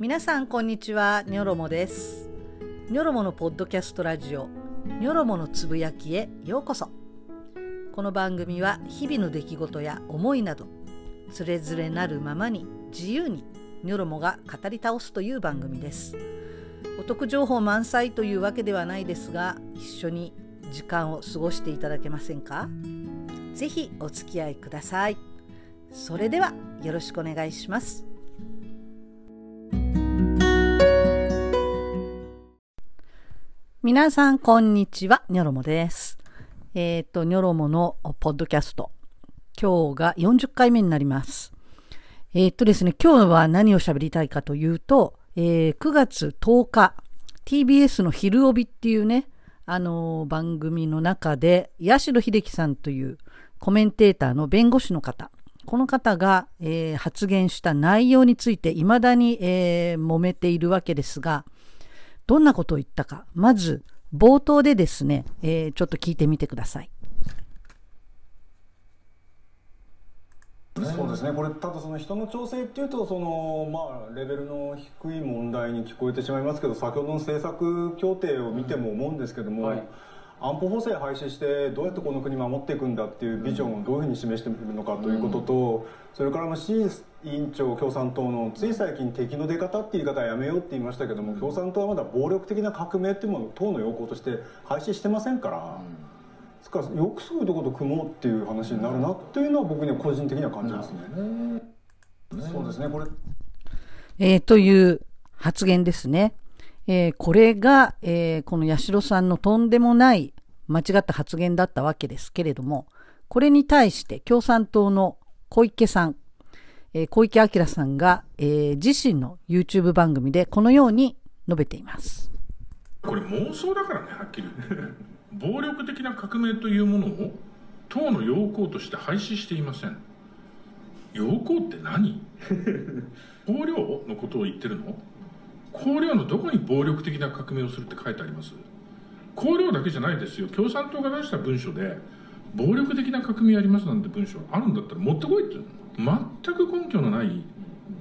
皆さんこんにちは。ニョロモです。ニョロモのポッドキャストラジオ。ニョロモのつぶやきへ。ようこそ。この番組は日々の出来事や思いなどつれづれなるままに自由にニョロモが語り倒すという番組です。お得情報満載というわけではないですが一緒に時間を過ごしていただけませんか？ぜひお付き合いください。それではよろしくお願いします。皆さん、こんにちは。ニョロモです。えっ、ー、と、ニョロモのポッドキャスト。今日が40回目になります。えっ、ー、とですね、今日は何を喋りたいかというと、えー、9月10日、TBS の昼帯っていうね、あのー、番組の中で、八代秀樹さんというコメンテーターの弁護士の方、この方が、えー、発言した内容について未だに、えー、揉めているわけですが、どんなことを言ったか、まず冒頭でですね、えー、ちょっと聞いてみてください。そうですね。これただその人の調整っていうとそのまあレベルの低い問題に聞こえてしまいますけど先ほどの政策協定を見ても思うんですけども、はい。安保法制廃止してどうやってこの国守っていくんだっていうビジョンをどういうふうに示しているのかということと、それからまあ志位委員長共産党のつい最近敵の出方って言い方はやめようって言いましたけども共産党はまだ暴力的な革命っていうものを党の要項として廃止してませんから。ですからよくそういうとこと組もうっていう話になるなっていうのは僕には個人的には感じますね。そうですねこれ、えー、という発言ですね。えー、これが、えー、この八代さんのとんでもない間違った発言だったわけですけれども、これに対して共産党の小池さん、えー、小池晃さんが、え自身の YouTube 番組でこのように述べています。これ妄想だからね、はっきり。暴力的な革命というものを党の要項として廃止していません。要項って何？綱領のことを言ってるの？綱領のどこに暴力的な革命をするって書いてあります？綱領だけじゃないですよ共産党が出した文書で暴力的な革命やりますなんて文章あるんだったら持ってこいって言うの全く根拠のない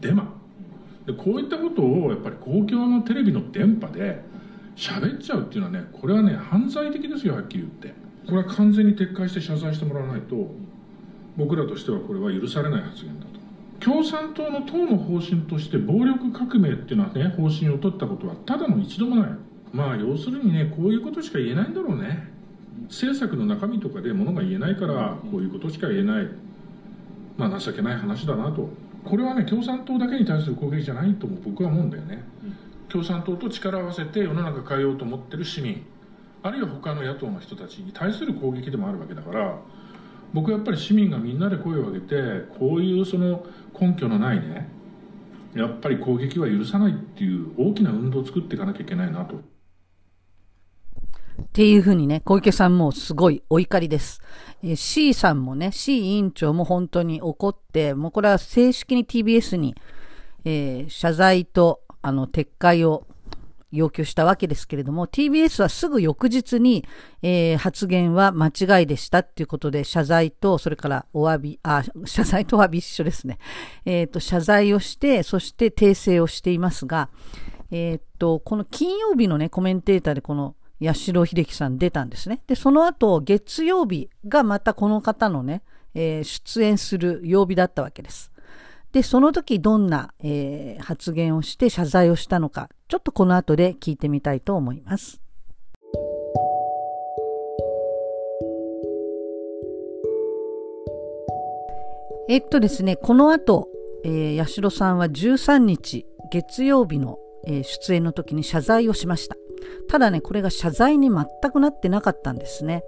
デマ。でこういったことをやっぱり公共のテレビの電波で喋っちゃうっていうのはねこれはね犯罪的ですよはっきり言って。これは完全に撤回して謝罪してもらわないと僕らとしてはこれは許されない発言だと。共産党の党の方針として暴力革命っていうのはね方針を取ったことはただの一度もない。まあ要するにねこういうことしか言えないんだろうね。政策の中身とかでものが言えないからこういうことしか言えない。まあ情けない話だなと。これはね共産党だけに対する攻撃じゃないとも僕は思うんだよね。共産党と力を合わせて世の中変えようと思ってる市民あるいは他の野党の人たちに対する攻撃でもあるわけだから僕はやっぱり市民がみんなで声を上げてこういうその根拠のないねやっぱり攻撃は許さないっていう大きな運動を作っていかなきゃいけないなと。っていうふうにね、小池さんもすごいお怒りです。えー、C さんもね、C 委員長も本当に怒って、もうこれは正式に TBS に、えー、謝罪と、あの、撤回を要求したわけですけれども、TBS はすぐ翌日に、えー、発言は間違いでしたっていうことで、謝罪と、それからお詫び、あ、謝罪とお詫び一緒ですね。えっ、ー、と、謝罪をして、そして訂正をしていますが、えっ、ー、と、この金曜日のね、コメンテーターでこの、八代秀樹さん出たんですね。で、その後、月曜日がまたこの方のね、えー、出演する曜日だったわけです。で、その時どんな、えー、発言をして謝罪をしたのか、ちょっとこの後で聞いてみたいと思います。えっとですね、この後、えー、八代さんは13日月曜日の、えー、出演の時に謝罪をしました。ただね、これが謝罪に全くなってなかったんですね。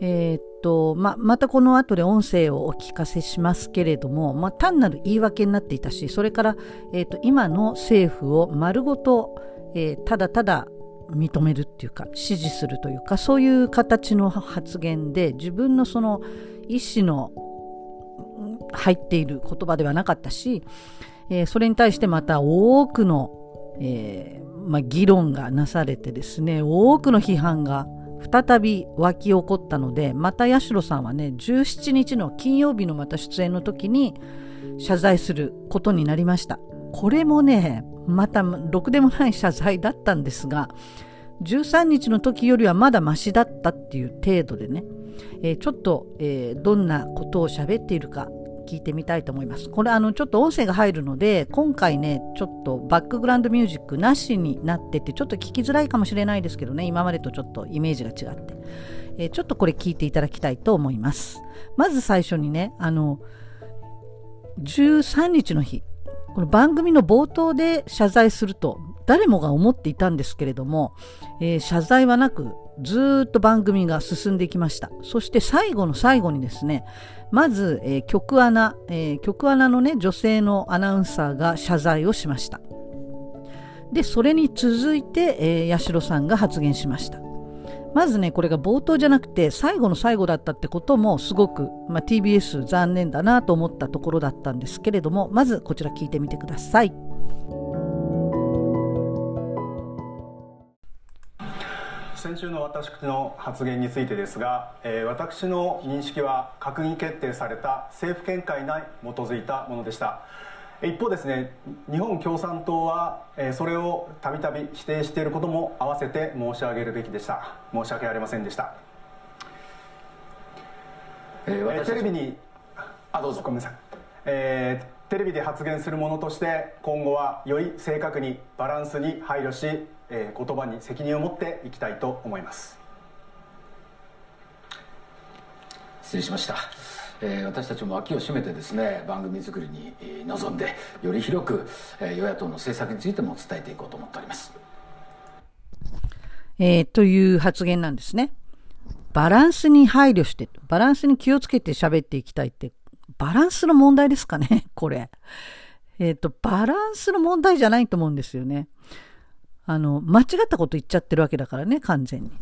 えー、っと、ま、またこの後で音声をお聞かせしますけれども、まあ単なる言い訳になっていたし、それから、えー、っと、今の政府を丸ごと、えー、ただただ認めるっていうか、支持するというか、そういう形の発言で、自分のその意思の入っている言葉ではなかったし、えそれに対してまた多くの、えまあ、議論がなされてですね、多くの批判が再び湧き起こったのでまた八代さんはね17日の金曜日のまた出演の時に謝罪することになりました。これもね、またろくでもない謝罪だったんですが、13日の時よりはまだマシだったっていう程度でね、えー、ちょっと、えー、どんなことを喋っているか聞いてみたいと思います。これあのちょっと音声が入るので今回ねちょっとバックグラウンドミュージックなしになっててちょっと聞きづらいかもしれないですけどね今までとちょっとイメージが違って、えー、ちょっとこれ聞いていただきたいと思います。まず最初にねあの13日の日この番組の冒頭で謝罪すると誰もが思っていたんですけれども、えー、謝罪はなくずっと番組が進んでいきました。そして最後の最後にですねまず、えー、曲穴、えー、曲穴のね女性のアナウンサーが謝罪をしました。でそれに続いて、えー、八代さんが発言しました。まずねこれが冒頭じゃなくて最後の最後だったってこともすごく、まあ、TBS 残念だなと思ったところだったんですけれどもまずこちら聞いてみてください。先週の私の発言についてですが、えー、私の認識は閣議決定された政府見解に基づいたものでした。一方ですね日本共産党は、えー、それをたびたび否定していることも併せて申し上げるべきでした。申し訳ありませんでした、えー、テレビにあどうぞ。ごめんなさい、えー、テレビで発言するものとして今後はより正確にバランスに配慮しえー、言葉に責任を持っていきたいと思います。失礼しました、えー、私たちも脇を締めてですね番組作りに臨んでより広く、えー、与野党の政策についても伝えていこうと思っております、えー、という発言なんですね。バランスに配慮してバランスに気をつけて喋っていきたいってバランスの問題ですかね これえっ、ー、とバランスの問題じゃないと思うんですよねあの、間違ったこと言っちゃってるわけだからね、完全に。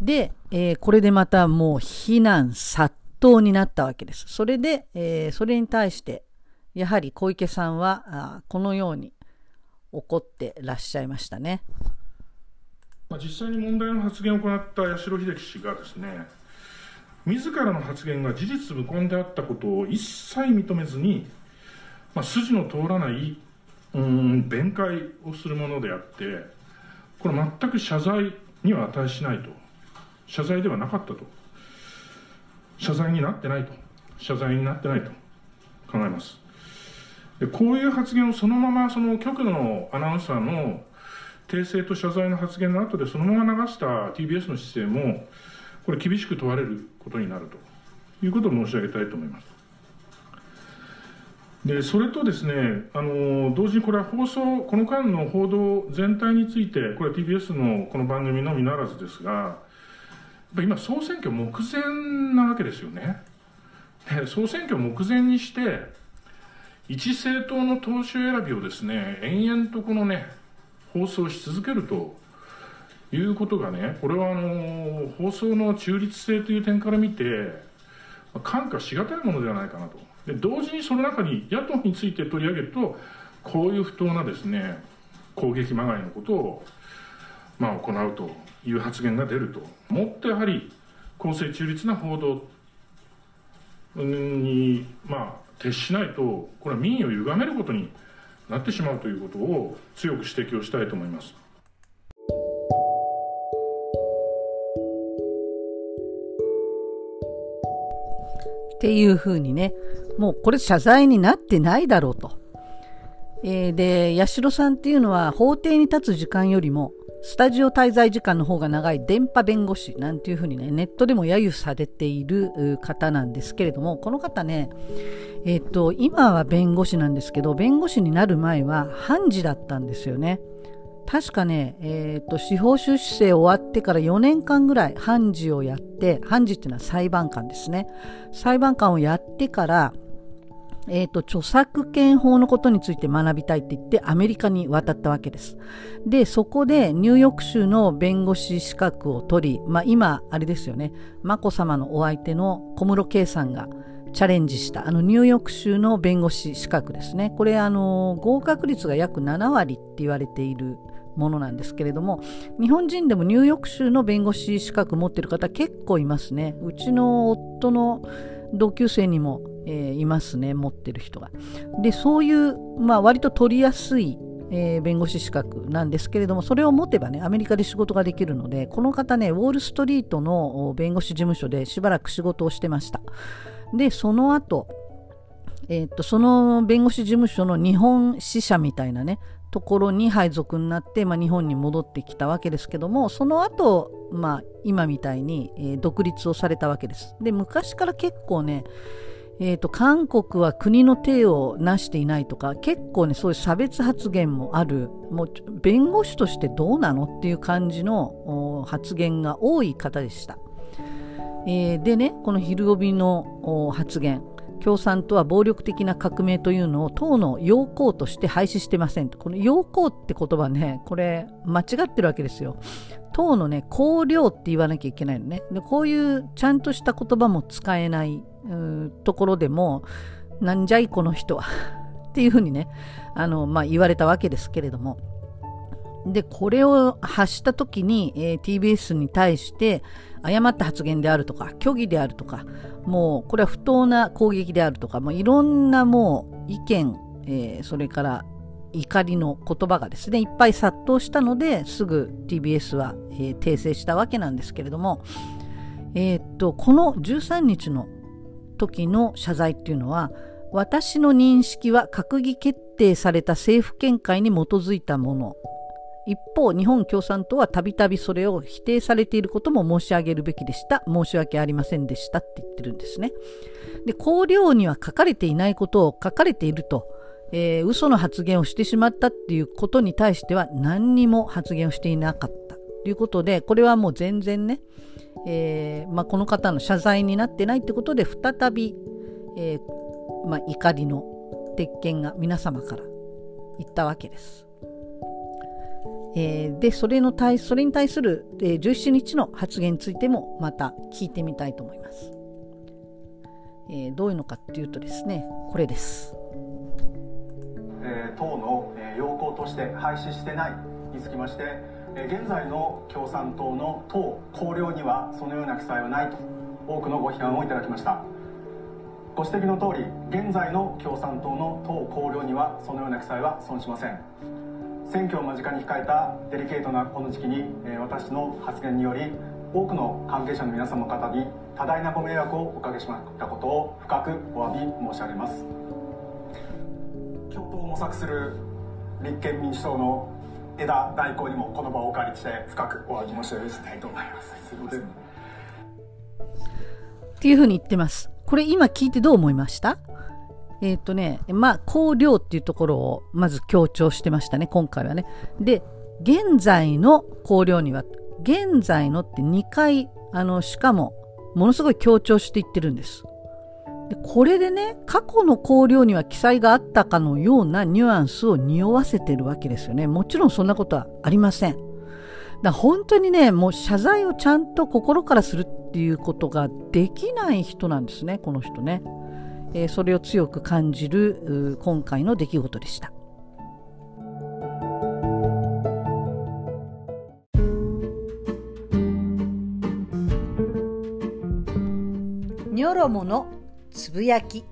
で、えー、これでまたもう非難殺到になったわけです。それで、えー、それに対して、やはり小池さんは、あこのように怒ってらっしゃいましたね。ま、実際に問題の発言を行った八代秀樹氏がですね、自らの発言が事実無根であったことを一切認めずに、まあ、筋の通らないうん弁解をするものであってこれ全く謝罪には値しないと。謝罪ではなかったと。謝罪になってないと。謝罪になってないと。考えます。でこういう発言をそのままその局のアナウンサーの訂正と謝罪の発言の後でそのまま流した TBS の姿勢もこれ厳しく問われることになると。いうことを申し上げたいと思います。でそれとですねあの同時にこれは放送この間の報道全体についてこれは TBS のこの番組のみならずですが今総選挙目前なわけですよね。で総選挙目前にして一政党の党首選びをですね延々とこのね放送し続けるということがねこれはあの放送の中立性という点から見て看過しがたいものではないかなとで同時にその中に野党について取り上げるとこういう不当なですね攻撃まがいのことを、まあ、行うという発言が出るともっとやはり公正中立な報道に、まあ、徹しないとこれは民意を歪めることになってしまうということを強く指摘をしたいと思います。っていうふうにね、もうこれ謝罪になってないだろうと。えー、で、八代さんっていうのは法廷に立つ時間よりも、スタジオ滞在時間の方が長い電波弁護士なんていうふうにね、ネットでも揶揄されている方なんですけれども、この方ね、えっ、と、今は弁護士なんですけど、弁護士になる前は判事だったんですよね。確かね、えーと、司法修士生終わってから4年間ぐらい判事をやって判事っていうのは裁判官ですね。裁判官をやってから、えーと、著作権法のことについて学びたいって言ってアメリカに渡ったわけです。でそこでニューヨーク州の弁護士資格を取り、まあ、今あれですよね。眞子さまのお相手の小室圭さんがチャレンジしたあのニューヨーク州の弁護士資格ですね。これあの合格率が約7割って言われているものなんですけれども日本人でもニューヨーク州の弁護士資格持ってる方結構いますねうちの夫の同級生にも、えー、いますね、持ってる人が。で、そういう、まあ、割と取りやすい、えー、弁護士資格なんですけれども、それを持てばね、アメリカで仕事ができるので、この方ね、ウォールストリートの弁護士事務所でしばらく仕事をしてました。で、その後、えー、っと、その弁護士事務所の日本支社みたいなね、ところに配属になって、まあ、日本に戻ってきたわけですけどもその後、まあ今みたいに、え、独立をされたわけです。で昔から結構ねえーと、韓国は国の体をなしていないとか結構ねそういう差別発言もあるもう弁護士としてどうなのっていう感じの発言が多い方でした。えー、でねこの昼帯の発言共産党は暴力的な革命というのを党の要項として廃止してませんこの要項って言葉ねこれ間違ってるわけですよ。党のね綱領って言わなきゃいけないのね。でこういうちゃんとした言葉も使えないところでもなんじゃいこの人は。っていうふうにねあの、まあ、言われたわけですけれども。でこれを発した時に、えー、TBS に対して誤った発言であるとか虚偽であるとかもうこれは不当な攻撃であるとかもういろんなもう意見、えー、それから怒りの言葉がですねいっぱい殺到したのですぐ TBS は、えー、訂正したわけなんですけれども、えー、っとこの13日の時の謝罪っていうのは私の認識は閣議決定された政府見解に基づいたもの。一方日本共産党はたびたびそれを否定されていることも申し上げるべきでした申し訳ありませんでしたって言ってるんですねで綱領には書かれていないことを書かれていると、えー、嘘の発言をしてしまったっていうことに対しては何にも発言をしていなかったということでこれはもう全然ね、えーまあ、この方の謝罪になってないってことで再び、えーまあ、怒りの鉄拳が皆様から言ったわけです。えー、でそれの対それに対する、えー、17日の発言についてもまた聞いてみたいと思います。えー、どういうのかっていうとですねこれです。えー、党の、えー、要項として廃止してないにつきまして、えー、現在の共産党の党綱領にはそのような記載はないと多くのご批判をいただきましたご指摘の通り現在の共産党の党綱領にはそのような記載は存しません選挙を間近に控えたデリケートなこの時期に、え私の発言により多くの関係者の皆様方に多大なご迷惑をおかけしまったことを深くお詫び申し上げます。共闘を模索する立憲民主党の枝代行にもこの場をお借りして深くお詫び申し上げたいと思います。すいませんっていうふうに言ってます。これ今聞いてどう思いました？えっ、ー、とね、まあ、香料っていうところをまず強調してましたね、今回はね。で、現在の香料には、現在のって2回、あの、しかも、ものすごい強調していってるんです。でこれでね、過去の香料には記載があったかのようなニュアンスを匂わせてるわけですよね。もちろんそんなことはありません。だ本当にね、もう謝罪をちゃんと心からするっていうことができない人なんですね、この人ね。えそれを強く感じる今回の出来事でした。ニョロモのつぶやき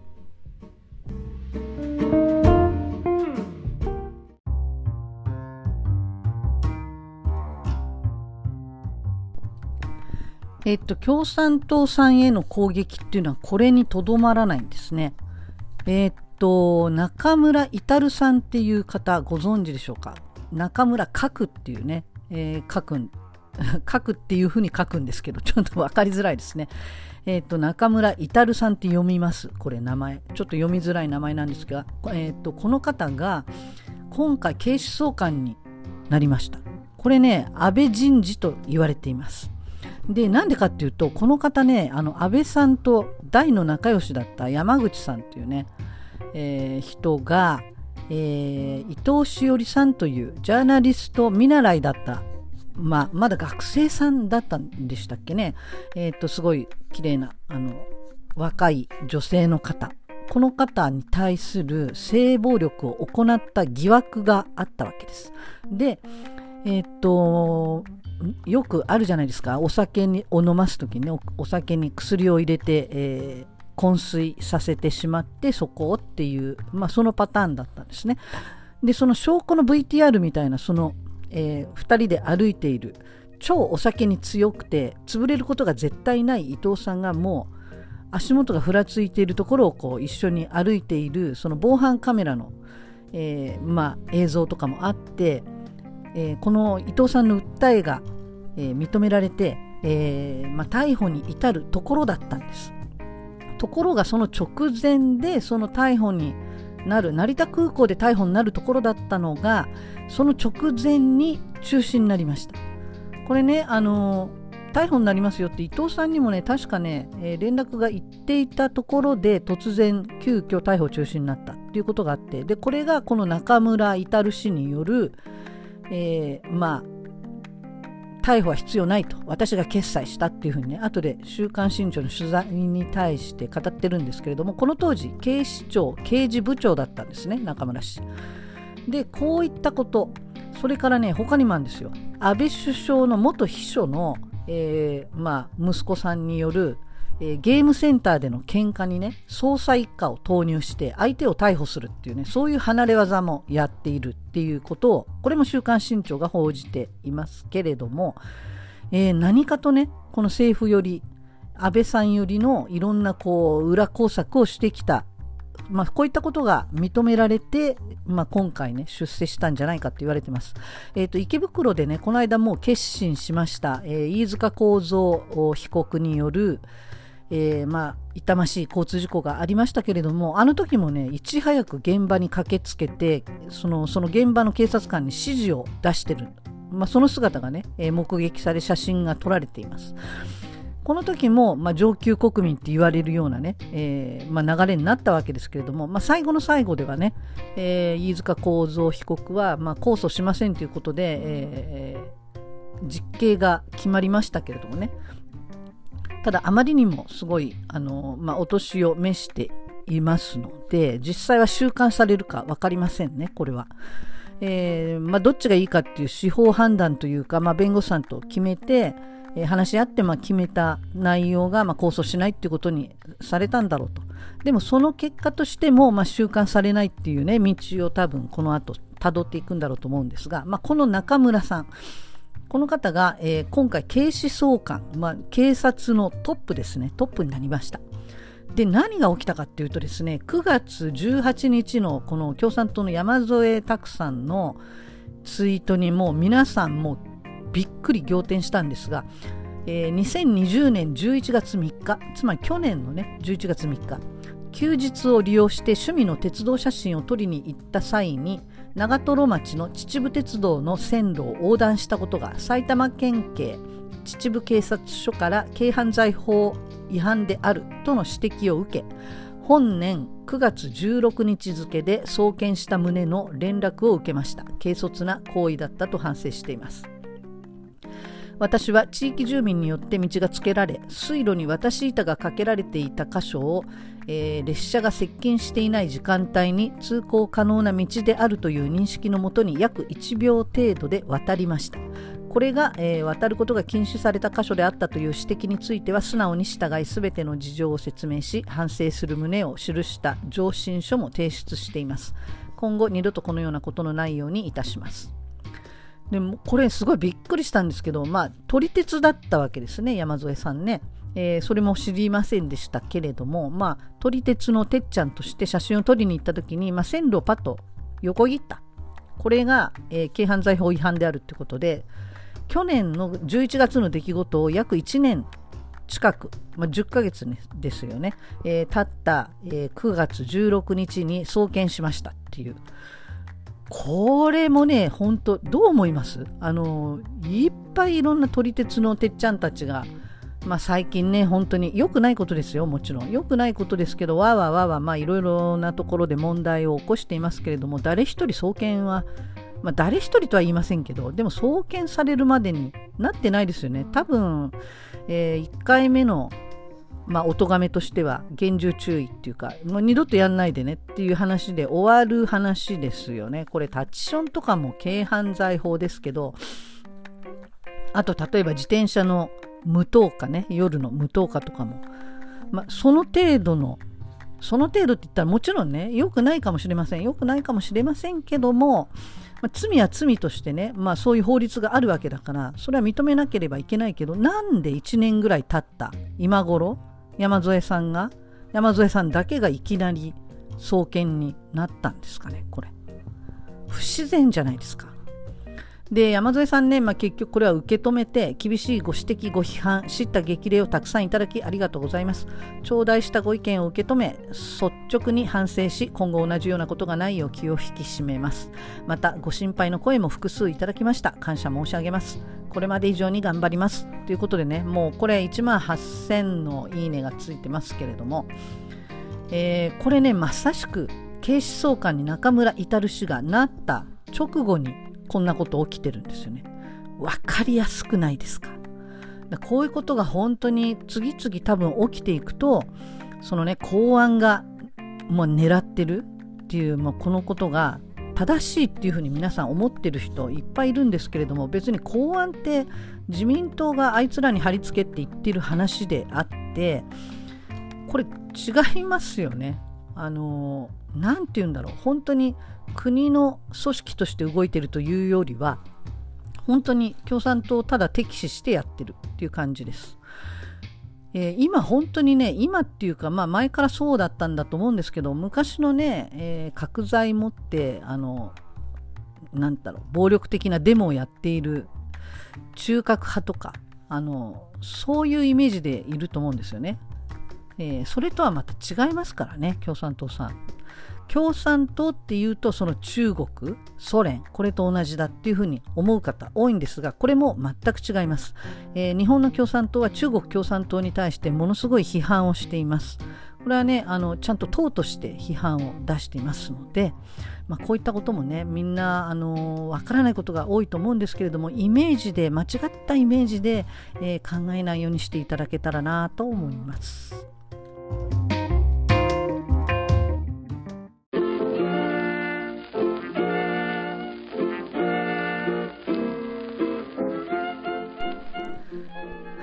えっと、共産党さんへの攻撃っていうのはこれにとどまらないんですね。えっと、中村至さんっていう方ご存知でしょうか？中村角っていうね、えー、書く、書くっていうふうに書くんですけど、ちょっとわかりづらいですね。えっ、と、中村至さんって読みます。これ名前。ちょっと読みづらい名前なんですが、えっ、と、この方が今回警視総監になりました。これね、安倍人事と言われています。でなんでかっていうとこの方ねあの安倍さんと大の仲良しだった山口さんっていうね、えー、人が、えー、伊藤詩織さんというジャーナリスト見習いだったまあ、まだ学生さんだったんでしたっけね。えっ、と、すごい綺麗な、あの、若い女性の方。この方に対する性暴力を行った疑惑があったわけです。で、えっ、と、よくあるじゃないですかお酒にを飲ます時にねお酒に薬を入れて、え昏睡させてしまってそこをっていう、まあ、そのパターンだったんですね。でその証拠の VTR みたいなその、えー、2人で歩いている超お酒に強くて潰れることが絶対ない伊藤さんがもう足元がふらついているところをこう一緒に歩いているその防犯カメラの、えー、まあ、映像とかもあって、えー、この伊藤さんの訴えが、えー、認められて、えまあ、逮捕に至るところだったんです。ところがその直前でその逮捕になる成田空港で逮捕になるところだったのがその直前に中止になりました。これね、あの逮捕になりますよって伊藤さんにもね確かね、えー、連絡が行っていたところで突然急遽逮捕中止になったっていうことがあってでこれがこの中村至氏による、えー、まあ逮捕は必要ないと私が決裁したっていうふうにね後で「週刊新潮」の取材に対して語ってるんですけれどもこの当時警視庁刑事部長だったんですね中村氏。でこういったことそれからね他にもあるんですよ安倍首相の元秘書のえー、まあ、息子さんによる、えー、ゲームセンターでの喧嘩にね捜査一課を投入して相手を逮捕するっていうねそういう離れ技もやっているっていうことをこれも「週刊新潮」が報じていますけれども、えー、何かとねこの政府より安倍さんよりのいろんなこう裏工作をしてきたまあ、こういったことが認められて、まあ、今回ね、出世したんじゃないかと言われてます。えっ、ー、と、池袋でね、この間もう決心しました、えー、飯塚幸三被告による、えー、まあ、痛ましい交通事故がありましたけれども、あの時もね、いち早く現場に駆けつけて、その、その現場の警察官に指示を出してる。まあ、その姿がね、目撃され写真が撮られています。この時も、まあ、上級国民って言われるようなね、えー、まあ、流れになったわけですけれども、まあ、最後の最後ではね、えー、飯塚幸三被告は、ま、控訴しませんということで、えー、実刑が決まりましたけれどもねただあまりにもすごいあの、まあ、お年を召していますので実際は収監されるか分かりませんねこれは。えーまあ、どっちがいいかっていう司法判断というか、まあ、弁護士さんと決めて、え話し合ってま決めた内容がま控訴しないっていうことにされたんだろうと。でもその結果としてもま収監されないっていうね道を多分この後辿っていくんだろうと思うんですが、まあ、この中村さんこの方が、えー、今回警視総監、まあ、警察のトップですねトップになりました。で何が起きたかっていうとですね9月18日のこの共産党の山添拓さんのツイートにも皆さんもびっくり仰天したんですが、えー、2020年11月3日つまり去年のね11月3日休日を利用して趣味の鉄道写真を撮りに行った際に長瀞町の秩父鉄道の線路を横断したことが埼玉県警秩父警察署から軽犯罪法違反であるとの指摘を受け本年9月16日付で送検した旨の連絡を受けました。軽率な行為だったと反省しています。私は地域住民によって道がつけられ水路に渡し板がかけられていた箇所を、えー、列車が接近していない時間帯に通行可能な道であるという認識のもとに約1秒程度で渡りました。これが、えー、渡ることが禁止された箇所であったという指摘については素直に従い全ての事情を説明し反省する旨を記した上申書も提出しています。今後二度とこのようなことのないようにいたします。でもこれすごいびっくりしたんですけど、まあ、撮り鉄だったわけですね、山添さんね。えー、それも知りませんでしたけれども、まあ、撮り鉄のてっちゃんとして写真を撮りに行った時に、まあ、線路をパッと横切った。これが、えー、軽犯罪法違反であるということで、去年の11月の出来事を約1年近く、まあ、10ヶ月、ですよね、えー、経った、えー、9月16日に送検しましたっていう。これもね、本当どう思います？あの、いっぱいいろんな撮り鉄のてっちゃんたちが、まあ、最近ね、本当に良くないことですよ、もちろん。良くないことですけど、わーわーわーわー、まあ、いろいろなところで問題を起こしていますけれども、誰一人送検は、まあ、誰一人とは言いませんけど、でも送検されるまでになってないですよね。多分、えー、1回目のまあ、お咎めとしては厳重注意っていうかもう二度とやんないでねっていう話で終わる話ですよね。これタッチションとかも軽犯罪法ですけどあと例えば自転車の無灯火ね夜の無灯火とかも。ま、その程度のその程度って言ったらもちろんね良くないかもしれません。良くないかもしれませんけども、ま、罪は罪としてね、まあ、そういう法律があるわけだからそれは認めなければいけないけどなんで1年ぐらい経った今頃山添さんが山添さんだけがいきなり送検になったんですかねこれ。不自然じゃないですか。で山添さんね、まあ、結局これは受け止めて厳しいご指摘ご批判知った激励をたくさんいただきありがとうございます。頂戴したご意見を受け止め率直に反省し今後同じようなことがないよう気を引き締めます。またご心配の声も複数いただきました。感謝申し上げます。これまで以上に頑張ります。ということでねもうこれ1万8000のいいねがついてますけれども、えー、これねまさしく警視総監に中村至氏がなった直後にこんなこと起きてるんですよね。分かりやすくないですか？こういうことが本当に次々多分起きていくとそのね公安がもう狙ってるっていうもうこのことが正しいっていうふうに皆さん思ってる人いっぱいいるんですけれども別に公安って自民党があいつらに貼り付けって言ってる話であってこれ違いますよね。あの何て言うんだろう本当に国の組織として動いてるというよりは本当に共産党をただ敵視してやってるっていう感じです。えー、今本当にね今っていうか、まあ、前からそうだったんだと思うんですけど昔のね、えー、角材持ってあのなんだろう暴力的なデモをやっている中核派とかあのそういうイメージでいると思うんですよね。えー、それとはまた違いますからね共産党さん。共産党っていうとその中国ソ連これと同じだっていうふうに思う方多いんですがこれも全く違います、えー、日本の共産党は中国共産党に対してものすごい批判をしていますこれはねあのちゃんと党として批判を出していますので、まあ、こういったこともねみんなあのわからないことが多いと思うんですけれどもイメージで間違ったイメージで、えー、考えないようにしていただけたらなと思います。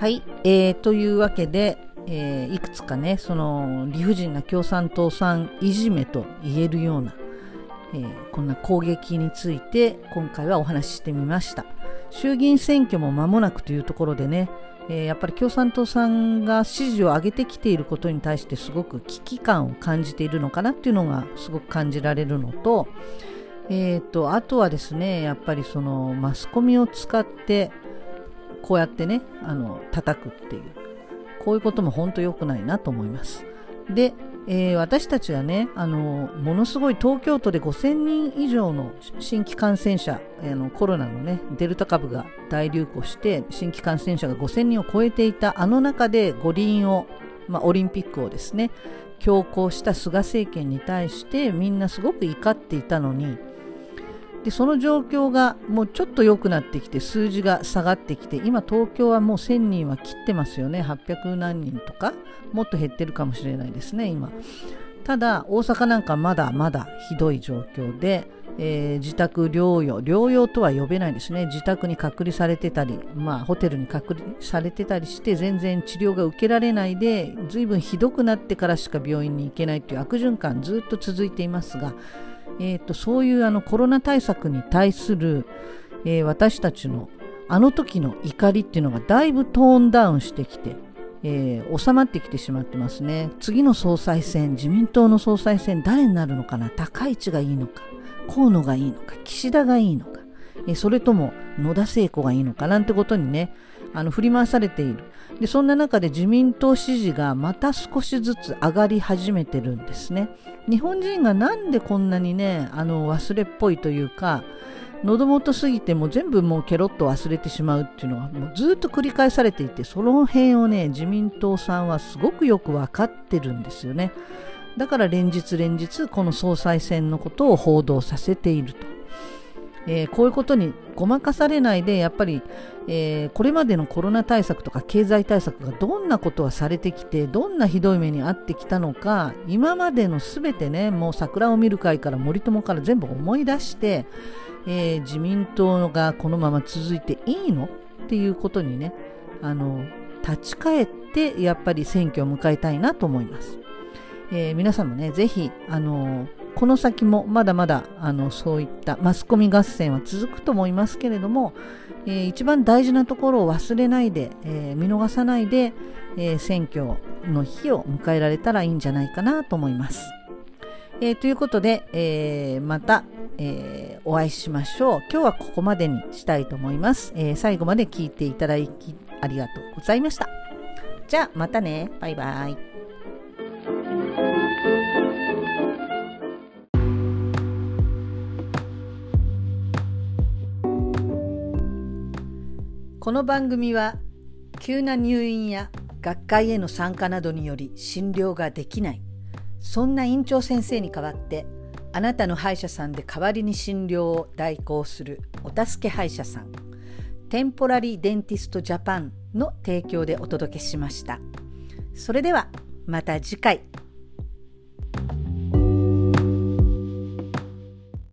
はい、えー、というわけで、えー、いくつかねその理不尽な共産党さんいじめと言えるような、えー、こんな攻撃について今回はお話ししてみました。衆議院選挙も間もなくというところでね、えー、やっぱり共産党さんが支持を上げてきていることに対してすごく危機感を感じているのかなっていうのがすごく感じられるのと,、えーとあとはですねやっぱりそのマスコミを使ってこうやってねあの叩くっていう。こういうことも本当良くないなと思います。で、えー、私たちはねあのものすごい東京都で5000人以上の新規感染者あのコロナのねデルタ株が大流行して新規感染者が5000人を超えていたあの中で五輪を、まあ、オリンピックをですね強行した菅政権に対してみんなすごく怒っていたのにでその状況がもうちょっと良くなってきて数字が下がってきて今東京はもう1000人は切ってますよね。800何人とかもっと減ってるかもしれないですね今。ただ大阪なんかまだまだひどい状況で、えー、自宅療養療養とは呼べないですね。自宅に隔離されてたり、まあ、ホテルに隔離されてたりして全然治療が受けられないで随分ひどくなってからしか病院に行けないという悪循環ずっと続いていますがえーと、そういうあのコロナ対策に対する、えー、私たちのあの時の怒りっていうのがだいぶトーンダウンしてきて、えー、収まってきてしまってますね。次の総裁選自民党の総裁選誰になるのかな？高市がいいのか？河野がいいのか？岸田がいいのか、えー、それとも野田聖子がいいのか？なんてことにねあの振り回されている。でそんな中で自民党支持がまた少しずつ上がり始めてるんですね。日本人がなんでこんなにねあの忘れっぽいというか喉元過ぎても全部もうケロッと忘れてしまうっていうのはもうずっと繰り返されていてその辺をね自民党さんはすごくよく分かってるんですよね。だから連日連日この総裁選のことを報道させていると。えー、こういうことにごまかされないでやっぱり、えー、これまでのコロナ対策とか経済対策がどんなことはされてきてどんなひどい目に遭ってきたのか今までの全てねもう桜を見る会から森友から全部思い出して、えー、自民党がこのまま続いていいのっていうことにねあの立ち返ってやっぱり選挙を迎えたいなと思います。えー、皆さんもね、ぜひ、あのこの先もまだまだあのそういったマスコミ合戦は続くと思いますけれども、えー、一番大事なところを忘れないで、えー、見逃さないで、えー、選挙の日を迎えられたらいいんじゃないかなと思います。えということで、えまた、えーお会いしましょう。今日はここまでにしたいと思います。え最後まで聞いていただきありがとうございました。じゃあまたね。バイバイ。この番組は急な入院や学会への参加などにより診療ができない。そんな院長先生に代わってあなたの歯医者さんで代わりに診療を代行するお助け歯医者さん。テンポラリーデンティストジャパンの提供でお届けしました。それではまた次回。